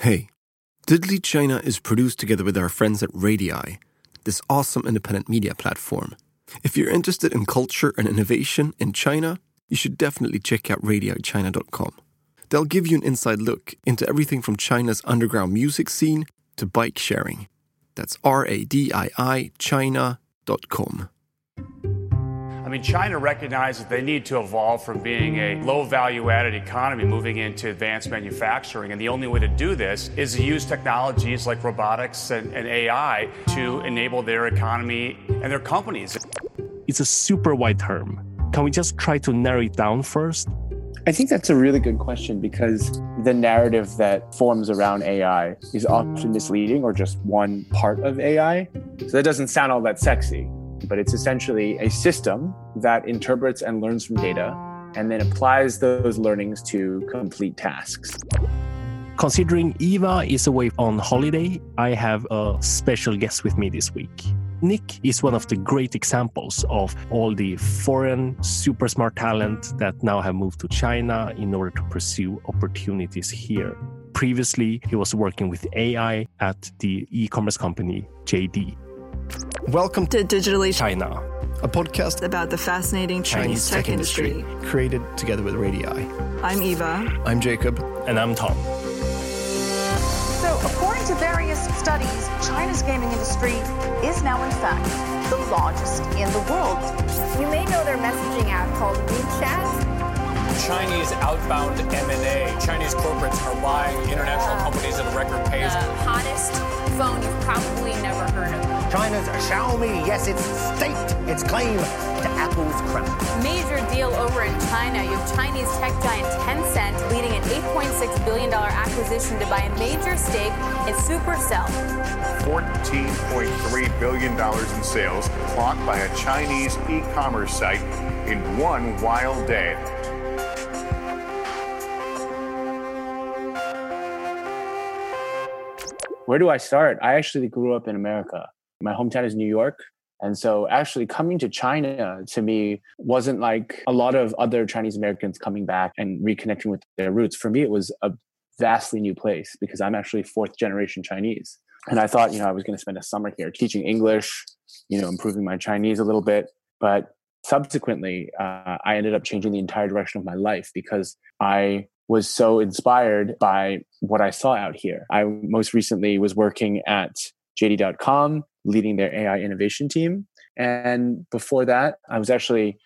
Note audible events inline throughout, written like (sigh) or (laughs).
Hey, Digitally China is produced together with our friends at Radii, this awesome independent media platform. If you're interested in culture and innovation in China, you should definitely check out radiichina.com. They'll give you an inside look into everything from China's underground music scene to bike sharing. That's R A D I I China.com. I mean, China recognizes they need to evolve from being a low value added economy moving into advanced manufacturing. And the only way to do this is to use technologies like robotics and, and AI to enable their economy and their companies. It's a super wide term. Can we just try to narrow it down first? I think that's a really good question because the narrative that forms around AI is often misleading or just one part of AI. So that doesn't sound all that sexy but it's essentially a system that interprets and learns from data and then applies those learnings to complete tasks. Considering Eva is away on holiday, I have a special guest with me this week. Nick is one of the great examples of all the foreign super smart talent that now have moved to China in order to pursue opportunities here. Previously, he was working with AI at the e commerce company JD. Welcome to Digitally China, a podcast about the fascinating Chinese, Chinese tech, tech industry. industry, created together with Radii. I'm Eva. I'm Jacob. And I'm Tom. So, according to various studies, China's gaming industry is now, in fact, the largest in the world. You may know their messaging app called WeChat. Chinese outbound M&A. Chinese corporates are buying international companies at a record pace. The hottest phone you've probably never heard of. China's Xiaomi, yes, it's staked its claim to Apple's crown. Major deal over in China. You have Chinese tech giant Tencent leading an $8.6 billion acquisition to buy a major stake in Supercell. $14.3 billion in sales clocked by a Chinese e commerce site in one wild day. Where do I start? I actually grew up in America. My hometown is New York. And so actually coming to China to me wasn't like a lot of other Chinese Americans coming back and reconnecting with their roots. For me, it was a vastly new place because I'm actually fourth generation Chinese. And I thought, you know, I was going to spend a summer here teaching English, you know, improving my Chinese a little bit. But subsequently, uh, I ended up changing the entire direction of my life because I was so inspired by what I saw out here. I most recently was working at JD.com leading their AI innovation team. And before that, I was actually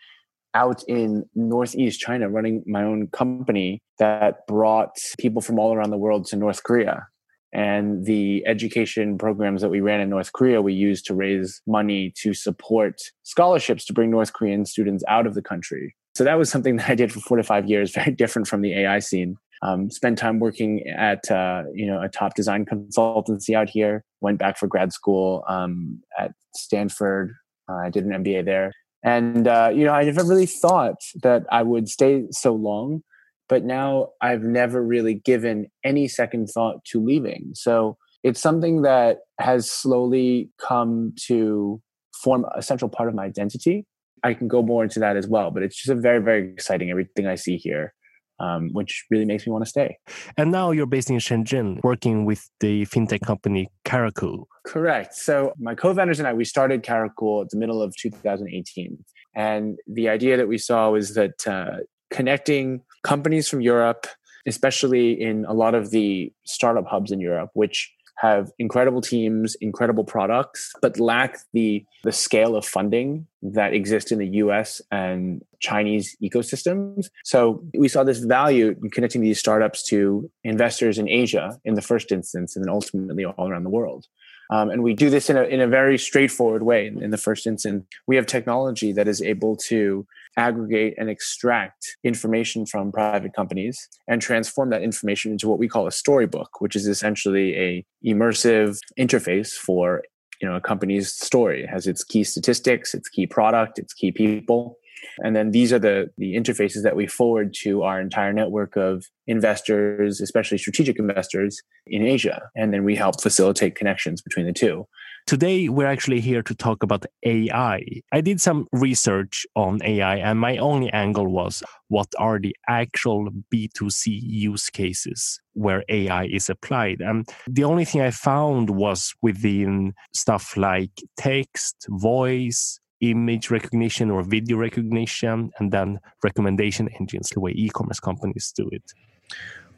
out in Northeast China running my own company that brought people from all around the world to North Korea. And the education programs that we ran in North Korea, we used to raise money to support scholarships to bring North Korean students out of the country. So that was something (laughs) that I did for four to five years, very different from the AI scene um, spent time working at uh, you know a top design consultancy out here. Went back for grad school um, at Stanford. Uh, I did an MBA there, and uh, you know I never really thought that I would stay so long. But now I've never really given any second thought to leaving. So it's something that has slowly come to form a central part of my identity. I can go more into that as well, but it's just a very, very exciting everything I see here um, which really makes me want to stay. And now you're based in Shenzhen, working with the fintech company Caracool. Correct. So my co-founders and I, we started Caracool at the middle of 2018, and the idea that we saw was that uh, connecting companies from Europe, especially in a lot of the startup hubs in Europe, which have incredible teams, incredible products, but lack the the scale of funding that exists in the US and Chinese ecosystems. So we saw this value in connecting these startups to investors in Asia in the first instance, and then ultimately all around the world. Um, and we do this in a, in a very straightforward way. In, in the first instance, we have technology that is able to aggregate and extract information from private companies and transform that information into what we call a storybook, which is essentially a immersive interface for you know a company's story. It has its key statistics, its key product, its key people. And then these are the, the interfaces that we forward to our entire network of investors, especially strategic investors in Asia. And then we help facilitate connections between the two. Today, we're actually here to talk about AI. I did some research on AI, and my only angle was what are the actual B2C use cases where AI is applied. And the only thing I found was within stuff like text, voice, image recognition or video recognition, and then recommendation engines, the way e commerce companies do it.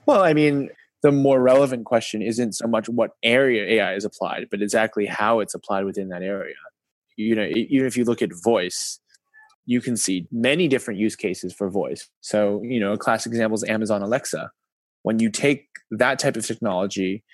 Well, I mean, the more relevant question isn't so much what area AI is applied, but exactly how it's applied within that area. You know, even if you look at voice, you can see many different use cases for voice. So, you know, a classic example is Amazon Alexa. When you take that type of technology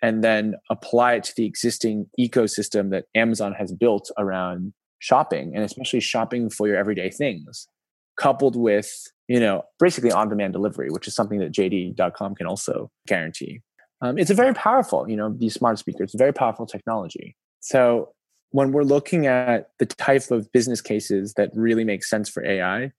and then apply it to the existing ecosystem that Amazon has built around shopping and especially shopping for your everyday things, coupled with you know, basically on demand delivery, which is something that JD.com can also guarantee. Um, it's a very powerful, you know, these smart speakers, very powerful technology. So when we're looking at the type of business cases that really make sense for AI,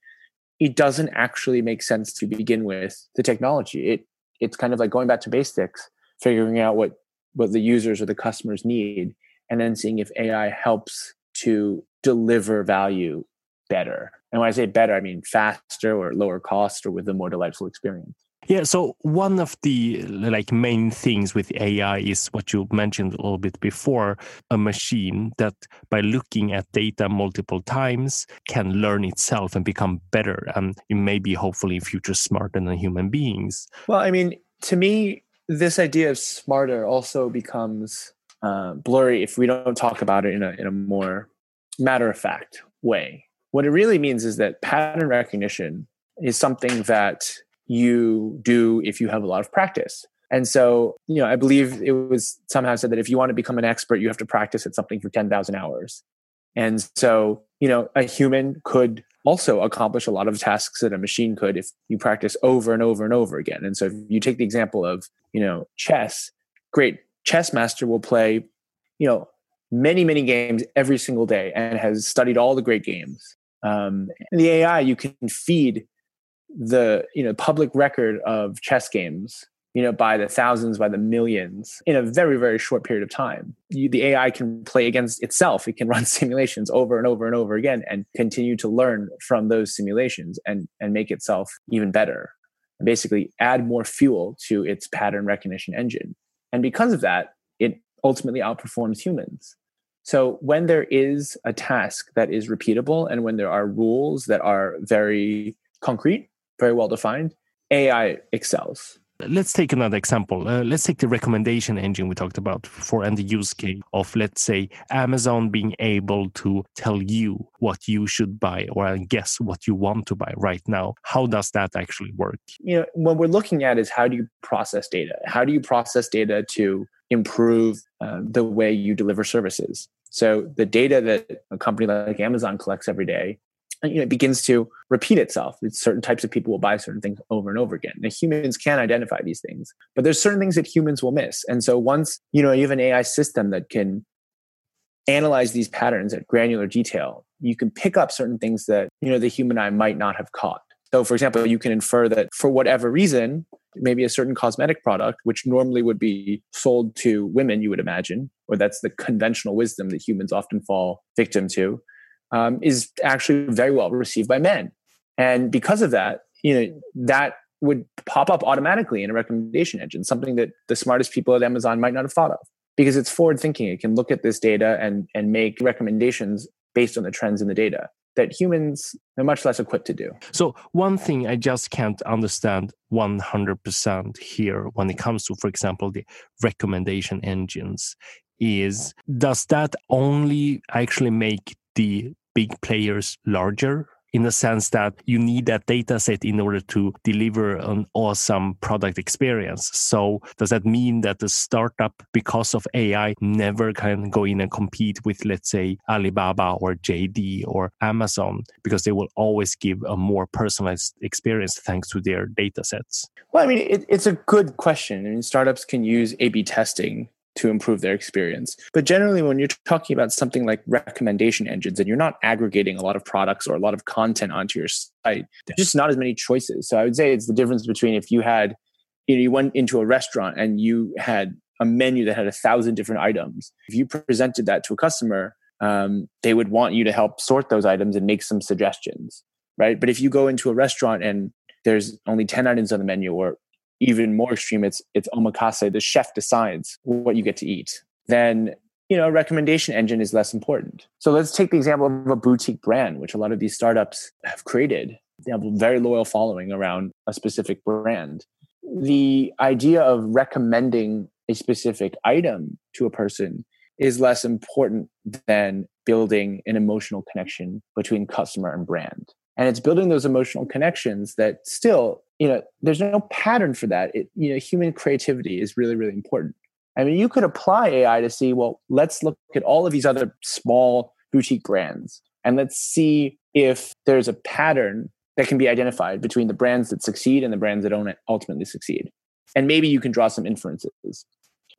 it doesn't actually make sense to begin with the technology. It it's kind of like going back to basics, figuring out what what the users or the customers need, and then seeing if AI helps to deliver value better. And when I say better, I mean faster or lower cost or with a more delightful experience. Yeah, so one of the like main things with AI is what you mentioned a little bit before, a machine that by looking at data multiple times can learn itself and become better and it may be hopefully in future smarter than human beings. Well, I mean, to me, this idea of smarter also becomes uh, blurry if we don't talk about it in a in a more matter of fact way. What it really means is that pattern recognition is something that you do if you have a lot of practice. And so, you know, I believe it was somehow said that if you want to become an expert, you have to practice at something for 10,000 hours. And so, you know, a human could also accomplish a lot of tasks that a machine could if you practice over and over and over again. And so, if you take the example of, you know, chess, great chess master will play, you know, many, many games every single day and has studied all the great games. Um, in the AI, you can feed the you know public record of chess games you know by the thousands by the millions in a very very short period of time. You, the ai can play against itself. It can (laughs) run simulations over and over and over again and continue to learn from those simulations and and make itself even better. And basically add more fuel to its pattern recognition engine. And because of that it ultimately outperforms humans so when there is a task that is repeatable and when there are rules that are very concrete, very well defined, AI excels. Let's take another example. Uh, let's take the recommendation engine we talked about for and the use case of, let's say, Amazon being able to tell you what you should buy or guess what you want to buy right now. How does that actually work? You know, what we're looking at is how do you process data? How do you process data to improve uh, the way you deliver services. So the data that a company like Amazon collects every day, uh, you know, it begins to repeat itself. It's certain types of people will buy certain things over and over again. Now, humans can identify these things, but there's certain things that humans will miss. And so once you know you have an AI system that can analyze these patterns at granular detail, you can pick up certain things that you know the human eye might not have caught. So, for example, you can infer that for whatever reason, maybe a certain cosmetic product, which normally would be sold to women, you would imagine, or that's the conventional wisdom that humans often fall victim to, um, is actually very well received by men. And because of that, you know, that would pop up automatically in a recommendation engine, something that the smartest people at Amazon might not have thought of because it's forward thinking. It can look at this data and, and make recommendations based on the trends in the data that humans are much less equipped to do. So, one thing I just can't understand 100% here when it comes to, for example, the recommendation engines is does that only actually make the big players larger in the sense that you need that data set in order to deliver an awesome product experience. So does that mean that the startup, because of AI, never can go in and compete with, let's say, Alibaba or JD or Amazon, because they will always give a more personalized experience thanks to their data sets? Well, I mean, it, it's a good question. I mean, startups can use A B testing to improve their experience. But generally, when you're talking about something like recommendation engines and you're not aggregating a lot of products or a lot of content onto your site, there's just not as many choices. So I would say it's the difference between if you had, you know, you went into a restaurant and you had a menu that had a thousand different items. If you presented that to a customer, um, they would want you to help sort those items and make some suggestions, right? But if you go into a restaurant and there's only 10 items on the menu, or even more extreme, it's it's omakase, the chef decides what you get to eat, then you know, a recommendation engine is less important. So let's take the example of a boutique brand, which a lot of these startups have created. They have a very loyal following around a specific brand. The idea of recommending a specific item to a person is less important than building an emotional connection between customer and brand. And it's building those emotional connections that still, you know, there's no pattern for that. It, you know, human creativity is really, really important. I mean, you could apply AI to see, well, let's look at all of these other small boutique brands and let's see if there's a pattern that can be identified between the brands that succeed and the brands that don't ultimately succeed. And maybe you can draw some inferences.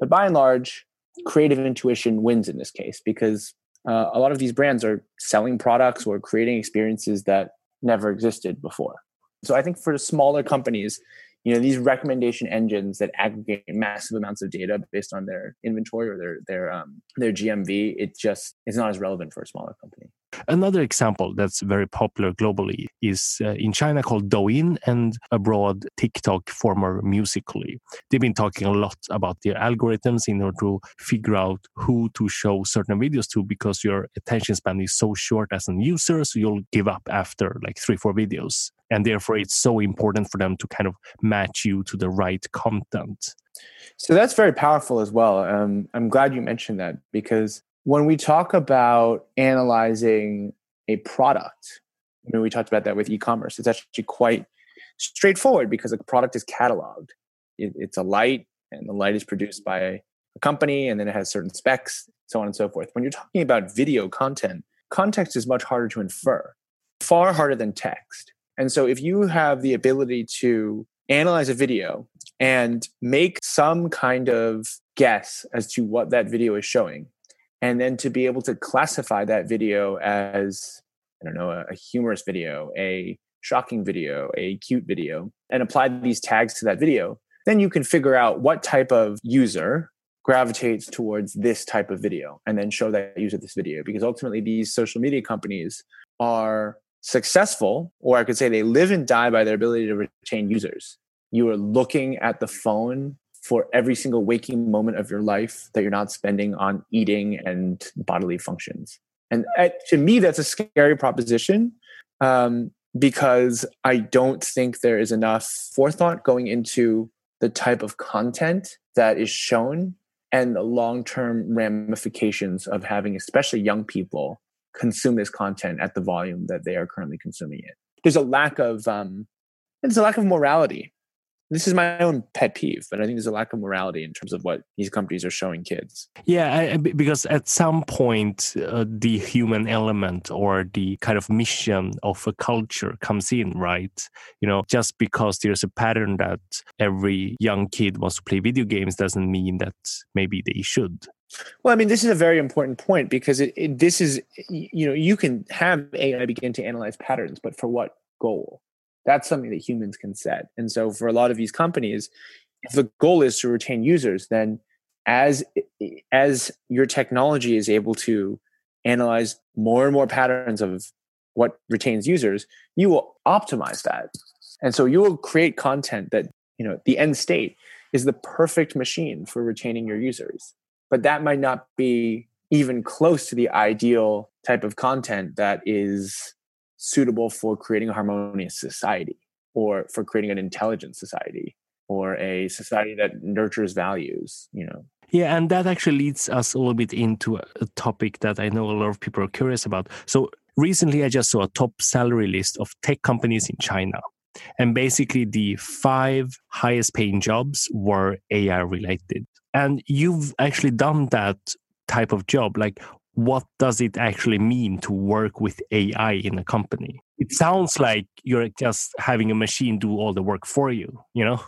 But by and large, creative intuition wins in this case because uh, a lot of these brands are selling products or creating experiences that never existed before. So I think for smaller companies, you know these recommendation engines that aggregate massive amounts of data based on their inventory or their their um, their GMV, it just is not as relevant for a smaller company. Another example that's very popular globally is uh, in China called Douyin and abroad TikTok, former Musical.ly. They've been talking a lot about their algorithms in order to figure out who to show certain videos to because your attention span is so short as a user, so you'll give up after like three, four videos. And therefore, it's so important for them to kind of match you to the right content. So that's very powerful as well. Um, I'm glad you mentioned that because when we talk about analyzing a product, I mean, we talked about that with e-commerce. It's actually quite straightforward because a product is cataloged. It, it's a light, and the light is produced by a company, and then it has certain specs, so on and so forth. When you're talking about video content, context is much harder to infer, far harder than text. And so, if you have the ability to analyze a video and make some kind of guess as to what that video is showing, and then to be able to classify that video as i don't know a, a, humorous video a shocking video a cute video and apply these tags to that video then you can figure out what type of user gravitates towards this type of video and then show that user this video because ultimately these social media companies are successful or i could say they live and die by their ability to retain users you are looking at the phone for every single waking moment of your life that you're not spending on eating and bodily functions. And to me, that's a scary proposition um, because I don't think there is enough forethought going into the type of content that is shown and the long term ramifications of having, especially young people, consume this content at the volume that they are currently consuming it. There's a lack of um, there's a lack of morality this is my own pet peeve, but I think there's a lack of morality in terms of what these companies are showing kids. Yeah, I, because at some point, uh, the human element or the kind of mission of a culture comes in, right? You know, just because there's a pattern that every young kid wants to play video games doesn't mean that maybe they should. Well, I mean, this is a very important point because it, it, this is, you know, you can have AI begin to analyze patterns, but for what goal? That's something that humans can set. And so for a lot of these companies, if the goal is to retain users, then as as your technology is able to analyze more and more patterns of what retains users, you will optimize that. And so you will create content that, you know, the end state is the perfect machine for retaining your users. But that might not be even close to the ideal type of content that is suitable for creating a harmonious society or for creating an intelligent society or a society that nurtures values you know? Yeah and that actually leads us a little bit into a topic that i know a lot of people are curious about. So recently i just saw a top salary list of tech companies in china and basically the five highest paying jobs were ai related and you've actually done that type of job like what does it actually mean to work with AI in a company? It sounds like you're just having a machine do all the work for you, you know?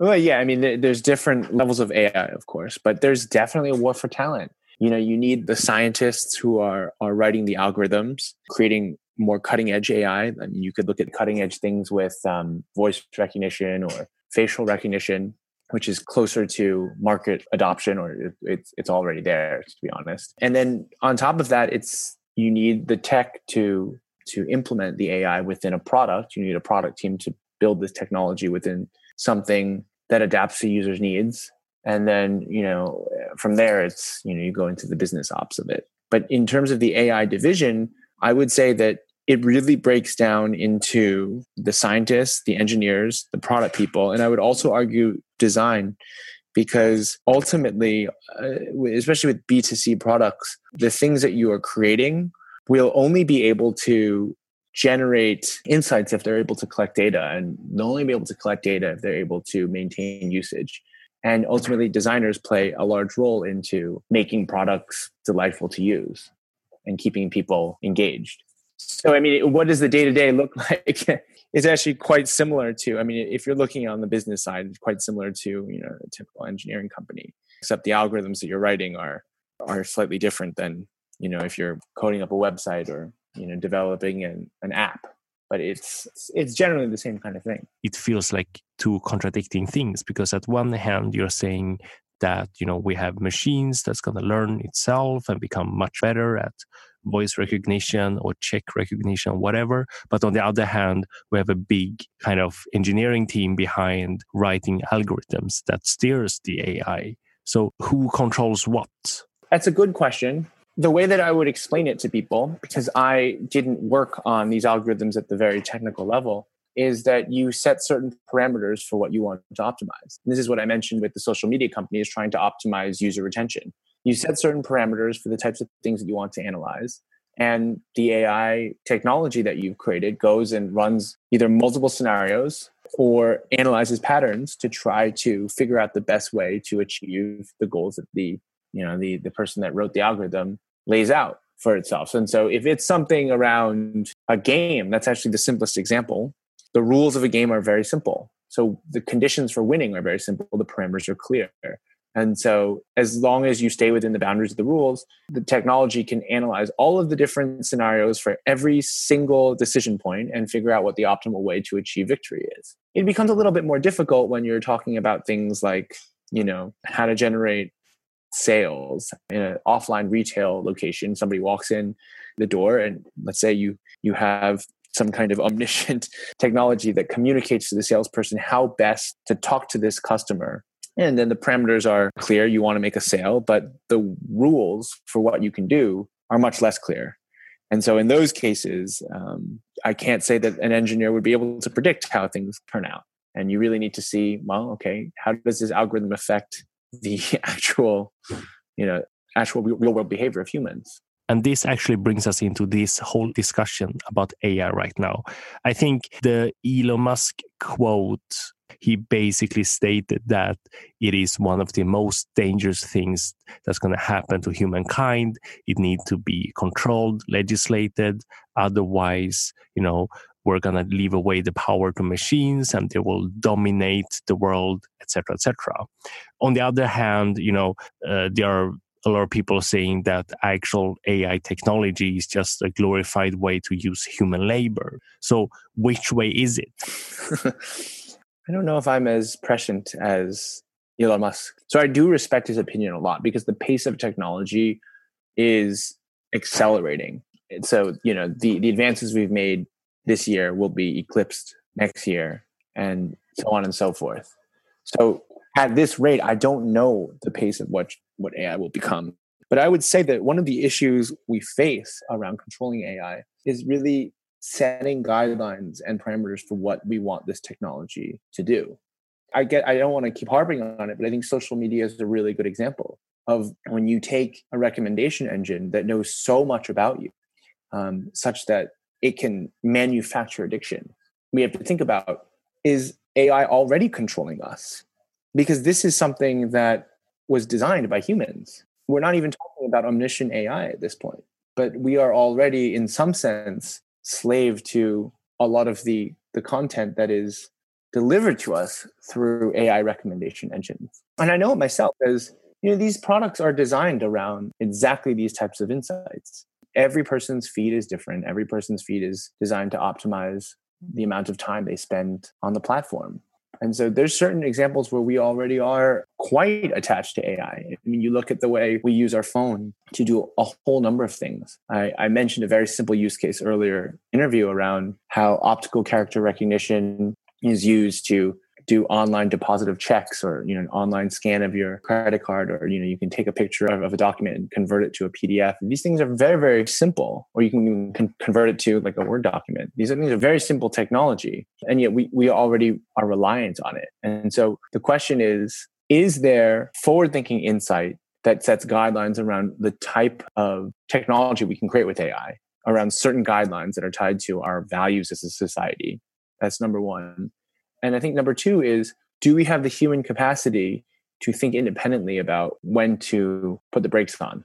Well, yeah, I mean, there's different levels of AI, of course, but there's definitely a war for talent. You know, you need the scientists who are are writing the algorithms, creating more cutting edge AI. I mean, you could look at cutting edge things with um, voice recognition or facial recognition. Which is closer to market adoption or it, it's it's already there to be honest. And then on top of that, it's you need the tech to to implement the AI within a product. You need a product team to build this technology within something that adapts to users' needs. And then, you know, from there it's, you know, you go into the business ops of it. But in terms of the AI division, I would say that it really breaks down into the scientists, the engineers, the product people, and I would also argue design because ultimately, uh, especially with B2C products, the things that you are creating will only be able to generate insights if they're able to collect data and they'll only be able to collect data if they're able to maintain usage. And ultimately designers play a large role into making products delightful to use and keeping people engaged so i mean what does the day-to-day look (laughs) like? It's actually quite similar to i mean if you're looking on the business side it's quite similar to you know a typical engineering company except the algorithms that you're writing are are slightly different than you know if you're coding up a website or you know developing an, an app. But it's it's generally the same kind of thing. It feels like two contradicting things because at one hand you're saying that you know we have machines that's going to learn itself and become much better at voice recognition or check recognition whatever but on the other hand we have a big kind of engineering team behind writing algorithms that steers the ai so who controls what that's a good question the way that I would explain it to people, because I didn't work on these algorithms at the very technical level, is that you set certain parameters for what you want to optimize. And this is what I mentioned with the social media companies trying to optimize user retention. You set certain parameters for the types of things that you want to analyze. And the AI technology that you've created goes and runs either multiple scenarios or analyzes patterns to try to figure out the best way to achieve the goals that the you know the the person that wrote the algorithm lays out for itself. And so if it's something around a game that's actually the simplest example. The rules of a game are very simple. So the conditions for winning are very simple. The parameters are clear and so as long as you stay within the boundaries of the rules the technology can analyze all of the different scenarios for every single decision point and figure out what the optimal way to achieve victory is. It becomes a little bit more difficult when you're talking about things like you know how to generate sales in an offline retail location. Somebody walks in the door and let's say you you have some kind of (laughs) omniscient technology that communicates to the salesperson how best to talk to this customer and then the parameters are clear you want to make a sale but the rules for what you can do are much less clear and so in those cases um, i can't say that an engineer would be able to predict how things turn out and you really need to see well okay how does this algorithm affect the (laughs) actual, you know, actual real world behavior of humans. And this actually brings us into this whole discussion about AI right now. I think the Elon Musk quote, he basically stated that it is one of the most dangerous things that's going to happen to humankind. It needs to be controlled, legislated. Otherwise, you know, we're going to leave away the power to machines and they will dominate the world etc etc on the other hand you know uh, there are a lot of people are saying that actual ai technology is just a glorified way to use human labor. So which way is it? (laughs) I don't know if i'm as prescient as elon musk. So i do respect his opinion a lot because the pace of technology is accelerating. So you know the, the advances we've made this year will be eclipsed next year and so on and so forth. So at this rate i don't know the pace of what what ai will become but i would say that one of the issues we face around controlling ai is really setting guidelines and parameters for what we want this technology to do i get i don't want to keep harping on it but i think social media is a really good example of when you take a recommendation engine that knows so much about you um, such that it can manufacture addiction. We have to think about is AI already controlling us? Because this is something that was designed by humans. We're not even talking about omniscient AI at this point, but we are already, in some sense, slave to a lot of the, the content that is delivered to us through AI recommendation engines. And I know it myself as you know these products are designed around exactly these types of insights every person's feed is different. Every person's feed is designed to optimize the amount of time they spend on the platform. And so there's certain examples where we already are quite attached to AI. I mean, you look at the way we use our phone to do a whole number of things. I, I mentioned a very simple use case earlier interview around how optical character recognition is used to do online deposit of checks or you know an online scan of your credit card or you know you can take a picture of, of a document and convert it to a pdf these things are very very simple. Or you can con- convert it to like a word document. These are things are very simple technology and yet we, we already are reliant on it. And so the question is is there forward thinking insight that sets guidelines around the type of technology we can create with ai around certain guidelines that are tied to our values as a society? That's number one and I think number two is do we have the human capacity to think independently about when to put the brakes on?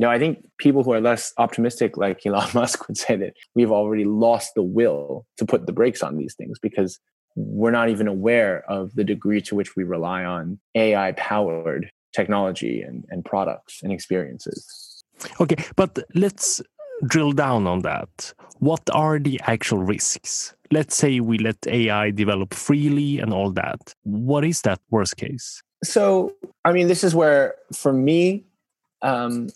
Now, I think people who are less optimistic, like (laughs) Elon Musk, would say that we've already lost the will to put the brakes on these things because we're not even aware of the degree to which we rely on AI powered technology and, and products and experiences. Okay, but let's drill down on that. What are the actual risks? let's say we let AI develop freely and all that. What is that worst case? So, I mean, this is where, for me, um,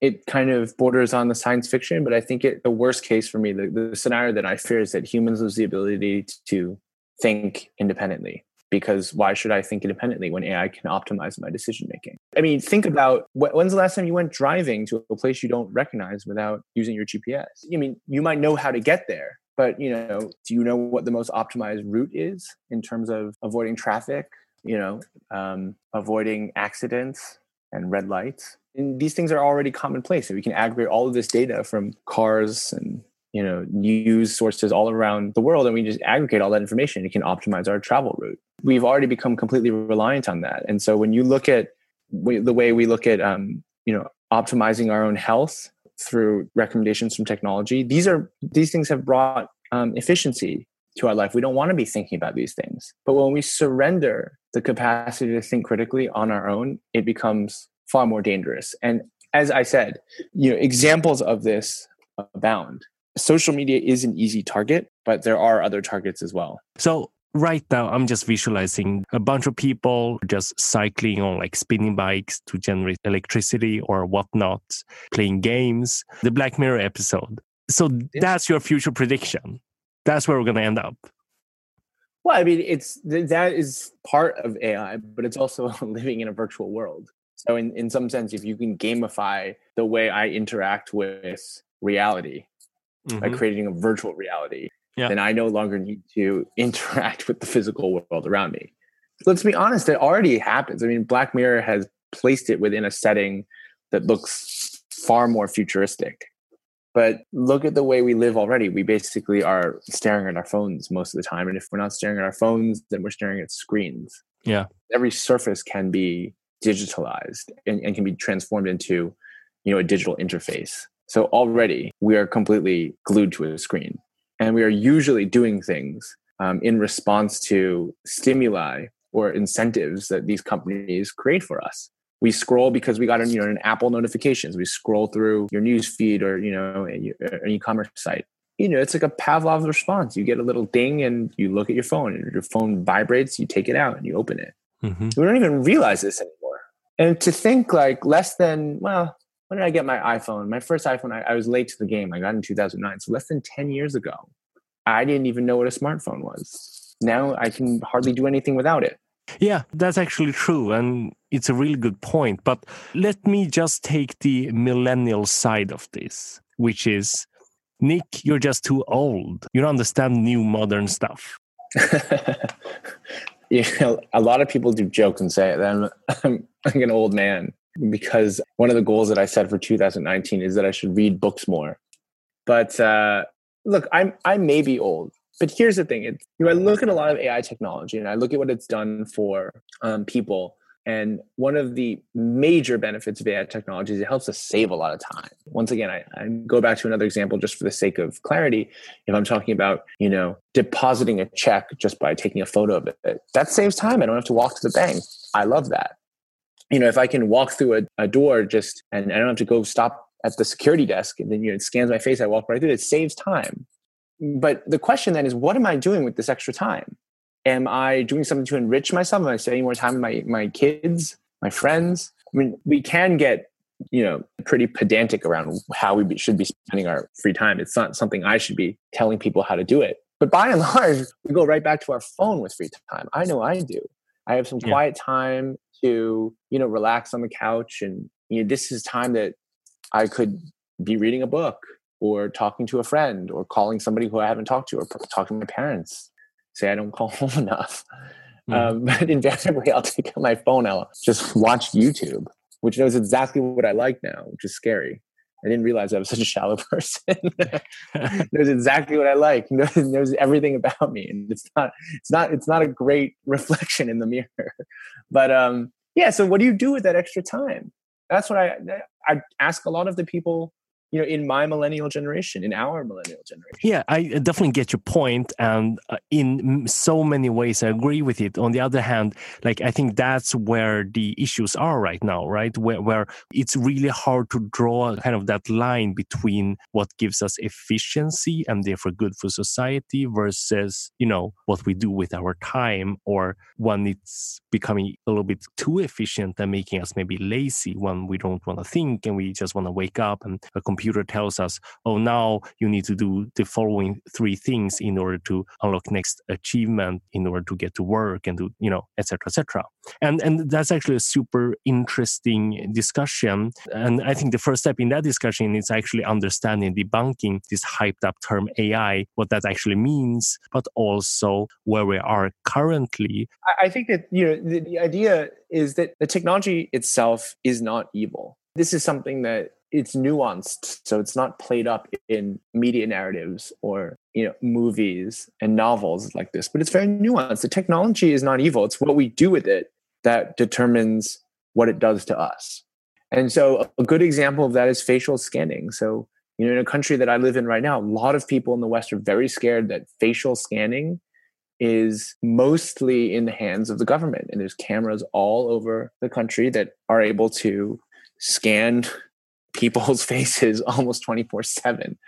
it kind of borders on the science fiction, but I think it, the worst case for me, the, the scenario that I fear is that humans lose the ability to think independently. Because why should I think independently when AI can optimize my decision making? I mean, think about when's the last time you went driving to a place you don't recognize without using your GPS? I mean, you might know how to get there, but you know do you know what the most optimized route is in terms of avoiding traffic you know um, avoiding accidents and red lights and these things are already commonplace and we can aggregate all of this data from cars and you know news sources all around the world and we just aggregate all that information it can optimize our travel route. We've already become completely reliant on that. And so when you look at the way we look at um, you know optimizing our own health through recommendations from technology these are these things have brought um, efficiency to our life. We don't want to be thinking about these things. But when we surrender the capacity to think critically on our own it becomes far more dangerous. And as i said you know examples of this abound social media is an easy target but there are other targets as well. So right now i'm just visualizing a bunch of people just cycling on like spinning bikes to generate electricity or whatnot playing games. The black mirror episode. So yeah. that's your future prediction. That's where we're going to end up. Well i mean it's that is part of ai but it's also (laughs) living in a virtual world. So in, in some sense if you can gamify the way i interact with reality mm-hmm. by creating a virtual reality yeah. then I no longer need to (laughs) interact with the physical world around me. Let's be honest, it already happens. I mean, Black Mirror has placed it within a setting that looks far more futuristic. But look at the way we live already. We basically are staring at our phones most of the time. And if we're not staring at our phones, then we're staring at screens. Yeah. Every surface can be digitalized and, and can be transformed into, you know, a digital interface. So already we are completely glued to a screen and we are usually doing things um, in response to stimuli or incentives that these companies create for us. We scroll because we got an, you know an apple notifications. We scroll through your news feed or you know an e-commerce site. You know it's like a pavlov's response. You get a little ding and you look at your phone and your phone vibrates you take it out and you open it. Mm-hmm. we don't even realize this anymore. And to think like less than well when did I get my iPhone? My first iPhone, I, I, was late to the game. I got in 2009. So less than 10 years ago, I didn't even know what a smartphone was. Now I can hardly do anything without it. Yeah, that's actually true. And it's a really good point. But let me just take the millennial side of this, which is Nick, you're just too old. You don't understand new modern stuff. (laughs) you know, a lot of people do joke and say that I'm, (laughs) I'm like an old man because one of the goals that I set for 2019 is that I should read books more. But uh, look, I'm I may be old, but here's the thing: it's, you know, I look at a lot of AI technology and I look at what it's done for um, people. And one of the major benefits of AI technology is it helps us save a lot of time. Once again, I, I, go back to another example just for the sake of clarity. If I'm talking about, you know, depositing a check just by taking a photo of it, that saves time. I don't have to walk to the bank. I love that you know, if I can walk through a, a door just and I don't have to go stop at the security desk and then you know it scans my face, I walk right through it, it saves time. But the question then is, what am I doing with this extra time? Am I doing something to enrich myself? Am I spending more time with my, my kids, my friends? I mean, we can get, you know, pretty pedantic around how we be, should be spending our free time. It's not something I should be telling people how to do it. But by and (laughs) large, we go right back to our phone with free time. I know I do. I have some Yeah. quiet time to, you know, relax on the couch. And, you know, this is time that I could be reading a book or talking to a friend or calling somebody who I haven't talked to or talking to my parents. Say I don't (laughs) call home enough. Um, (laughs) but invariably, I'll take out my phone. I'll just watch YouTube, which knows exactly what I like now, which is scary. I didn't realize I was such a shallow (laughs) person. (laughs) knows exactly what I like. (laughs) Knows, knows everything about me, and it's not. It's not. It's not a great reflection in the mirror. But um, yeah. So, what do you do with that extra time? That's what I. I ask a lot of the people, you know, in my millennial generation, in our millennial generation. Yeah, I definitely get your point, and uh, in so many ways, I agree with it. On the other hand, like I think that's where the issues are right now, right? Where where it's really hard to draw kind of that line between what gives us efficiency and therefore good for society versus you know what we do with our time, or when it's becoming a little bit too efficient and making us maybe lazy when we don't want to think and we just want to wake up and a computer tells us oh now you need to do the following three things in order to unlock next achievement in order to get to work and to you know etc etc and and that's actually a super interesting discussion. And i think the first step in that discussion is actually understanding debunking this hyped up term ai what that actually means but also where we are currently. I- think that you know the, the idea is that the technology itself is not evil. This is something that it's nuanced, so it's not played up in media narratives or you know movies and novels like this, but it's very nuanced. The technology is not evil; it's what we do with it that determines what it does to us. And so, a good example of that is facial scanning. So, you know, in a country that I live in right now, a lot of people in the West are very scared that facial scanning is mostly in the hands of the government. And there's cameras all over the country that are able to scan people's (laughs) faces almost 24 7.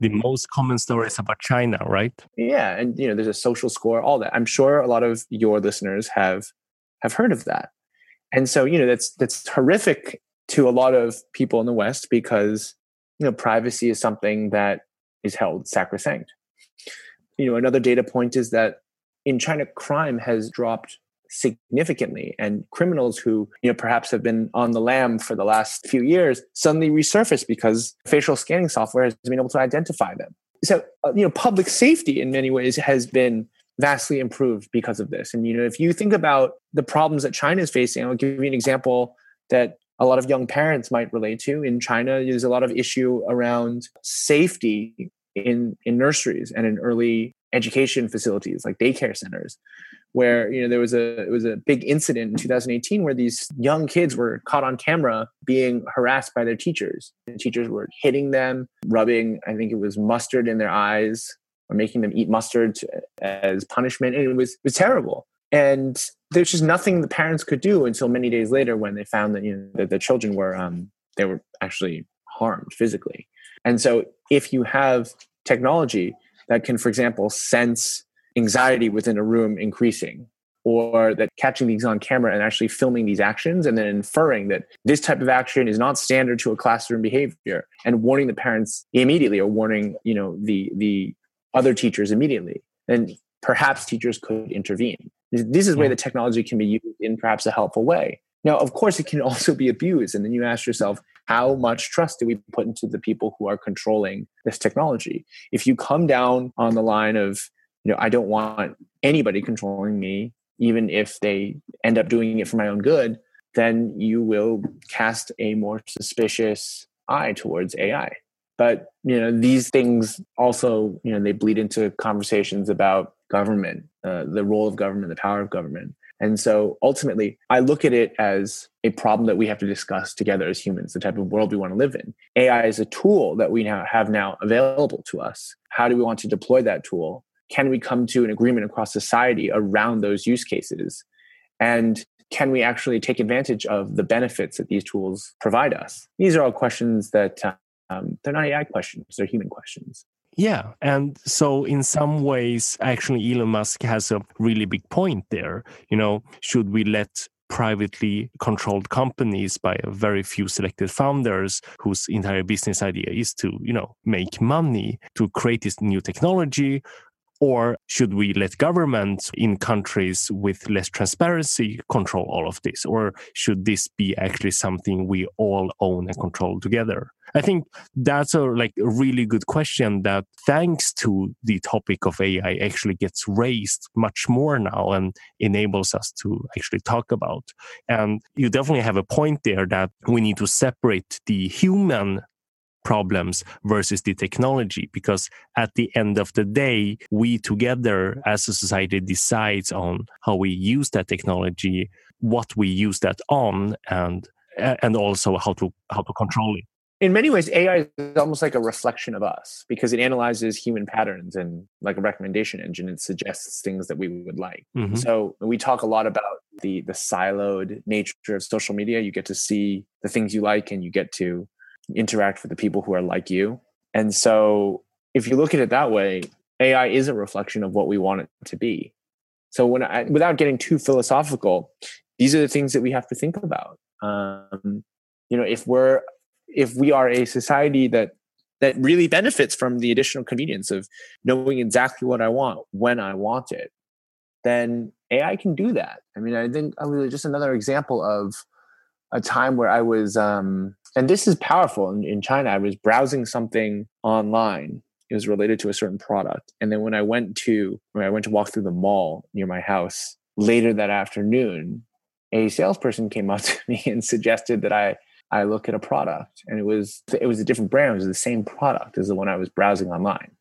the most common stories about china right Yeah. And, you know, there's a social score, all that. I'm sure a lot of your listeners have have heard of that. And so, you know, that's that's horrific to a lot of people in the West because, you know, privacy is something that is held sacrosanct. You know, another data point is that in China, crime has dropped significantly and criminals who you know perhaps have been on the lam for the last few years suddenly resurface because facial scanning software has been able to identify them. So uh, you know public safety in many ways has been vastly improved because of this. And you know if you think about the problems that china is facing i'll give you an example that a lot of young parents might relate to. In china there's a lot of issue around safety in in nurseries and in early education facilities like daycare centers where you know there was a it was a big incident in 2018 where these young kids were caught on camera being harassed by their teachers. And teachers were hitting them rubbing i think it was mustard in their eyes or making them eat mustard as punishment. And it was it was terrible. And there's just nothing the parents could do until many days later when they found that you know that the children were um they were actually harmed physically. And so if you have technology that can for example sense anxiety within a room increasing or that catching these on camera and actually filming these actions and then inferring that this type of action is not standard to a classroom behavior and warning the parents immediately or warning you know the the other teachers immediately. And perhaps teachers could intervene. This is where the technology can be used in perhaps a helpful way. Now of course it can also be abused. And then you ask yourself how much trust do we put into the people who are controlling this technology? If you come down on the line of know i don't want anybody controlling me even if they end up doing it for my own good then you will cast a more suspicious eye towards ai but you know these things also you know they bleed into conversations about government uh, the role of government the power of government. And so ultimately i look at it as a problem that we have to discuss together as humans the type of world we want to live in. Ai is a tool that we now have now available to us. How do we want to deploy that tool can we come to an agreement across society around those use cases and can we actually take advantage of the benefits that these tools provide us these are all questions that um, they're not ai questions they're human questions Yeah. And so, in some ways, actually, Elon Musk has a really big point there. You know, should we let privately controlled companies by a very few selected founders whose entire business idea is to you know make money to create this new technology or should we let governments in countries with less transparency control all of this? Or should this be actually something we all own and control together? I think that's a like a really good question that thanks to the topic of AI actually gets raised much more now and enables us to actually talk about. And you definitely have a point there that we need to separate the human problems versus the technology because at the end of the day we together as a society decides on how we use that technology what we use that on and and also how to how to control it. In many ways ai is almost like a reflection of us because it analyzes human patterns and like a recommendation engine it suggests things that we would like. Mm-hmm. so we talk a lot about the the siloed nature of social media. You get to see the things you like and you get to interact with the people who are like you. And so if you look at it that way, AI is a reflection of what we want it to be. So when I, without getting too philosophical, these are the things that we have to think about. Um, you know, if we're if we are a society that that really benefits from the additional convenience of knowing exactly what I want when I want it, then AI can do that. I mean, I think I mean, just another example of a time where I was um, and this is powerful in, in China. I was browsing something online. It was related to a certain product. And then when I went to when I went to walk through the mall near my house later that afternoon, a salesperson came up (laughs) to me and suggested that I I look at a product. And it was it was a different brand. It was the same product as the one I was browsing online.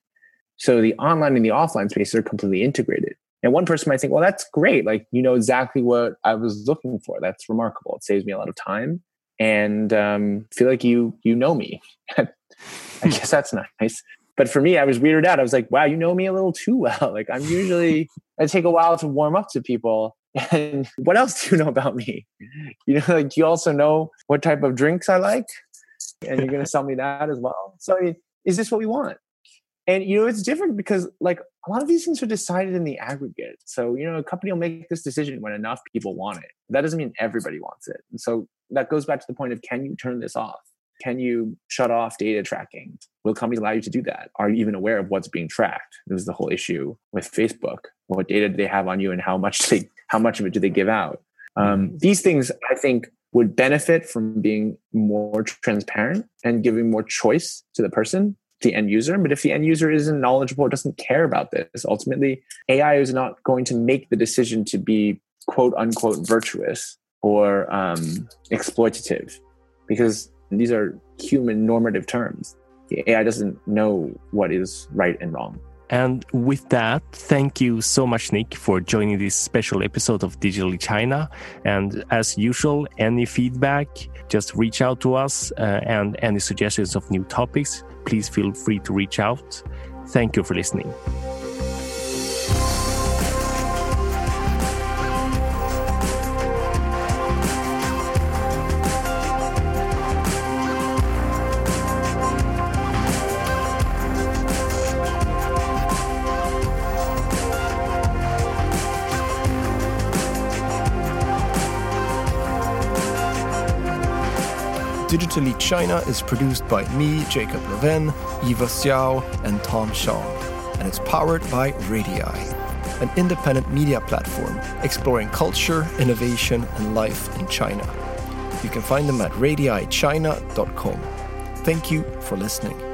So the online and the offline space are completely integrated. And one person might think, well, that's great. Like, you know exactly what I was looking for. That's remarkable. It saves me a lot of time and um, feel like you you know me. (laughs) I guess that's nice. But for me, I was weirded out. I was like, wow, you know me a little too (laughs) well. Like I'm usually I take a while to warm up to people. (laughs) And what else do you know about me? You know, like you also know what type of drinks I like, and you're gonna sell me that as well. So I mean, is this what we want? And you know, it's different because like a lot of these things are decided in the aggregate. So, you know, a company will make this decision when enough people want it. That doesn't mean everybody wants it. And so that goes back to the point of can you turn this off? Can you shut off data tracking? Will companies allow you to do that? Are you even aware of what's being tracked? This is the whole issue with Facebook. What data do they have on you and how much (laughs) they how much of it do they give out? Um, these things I think would benefit from being more transparent and giving more choice to the person the end user. But if the end user isn't knowledgeable or doesn't care about this, ultimately AI is not going to make the decision to be quote unquote virtuous or um, exploitative because these are human normative terms. The AI doesn't know what is right and wrong. And with that, thank you so much, Nick, for joining this special episode of Digitally China. And as usual, any feedback, just reach out to us uh, and any suggestions of new topics, please feel free to reach out. Thank you for listening. Digitally China is produced by me, Jacob Levin, Eva Xiao, and Tom Shaw, and it's powered by Radii, an independent media platform exploring culture, innovation, and life in China. You can find them at radiichina.com. Thank you for listening.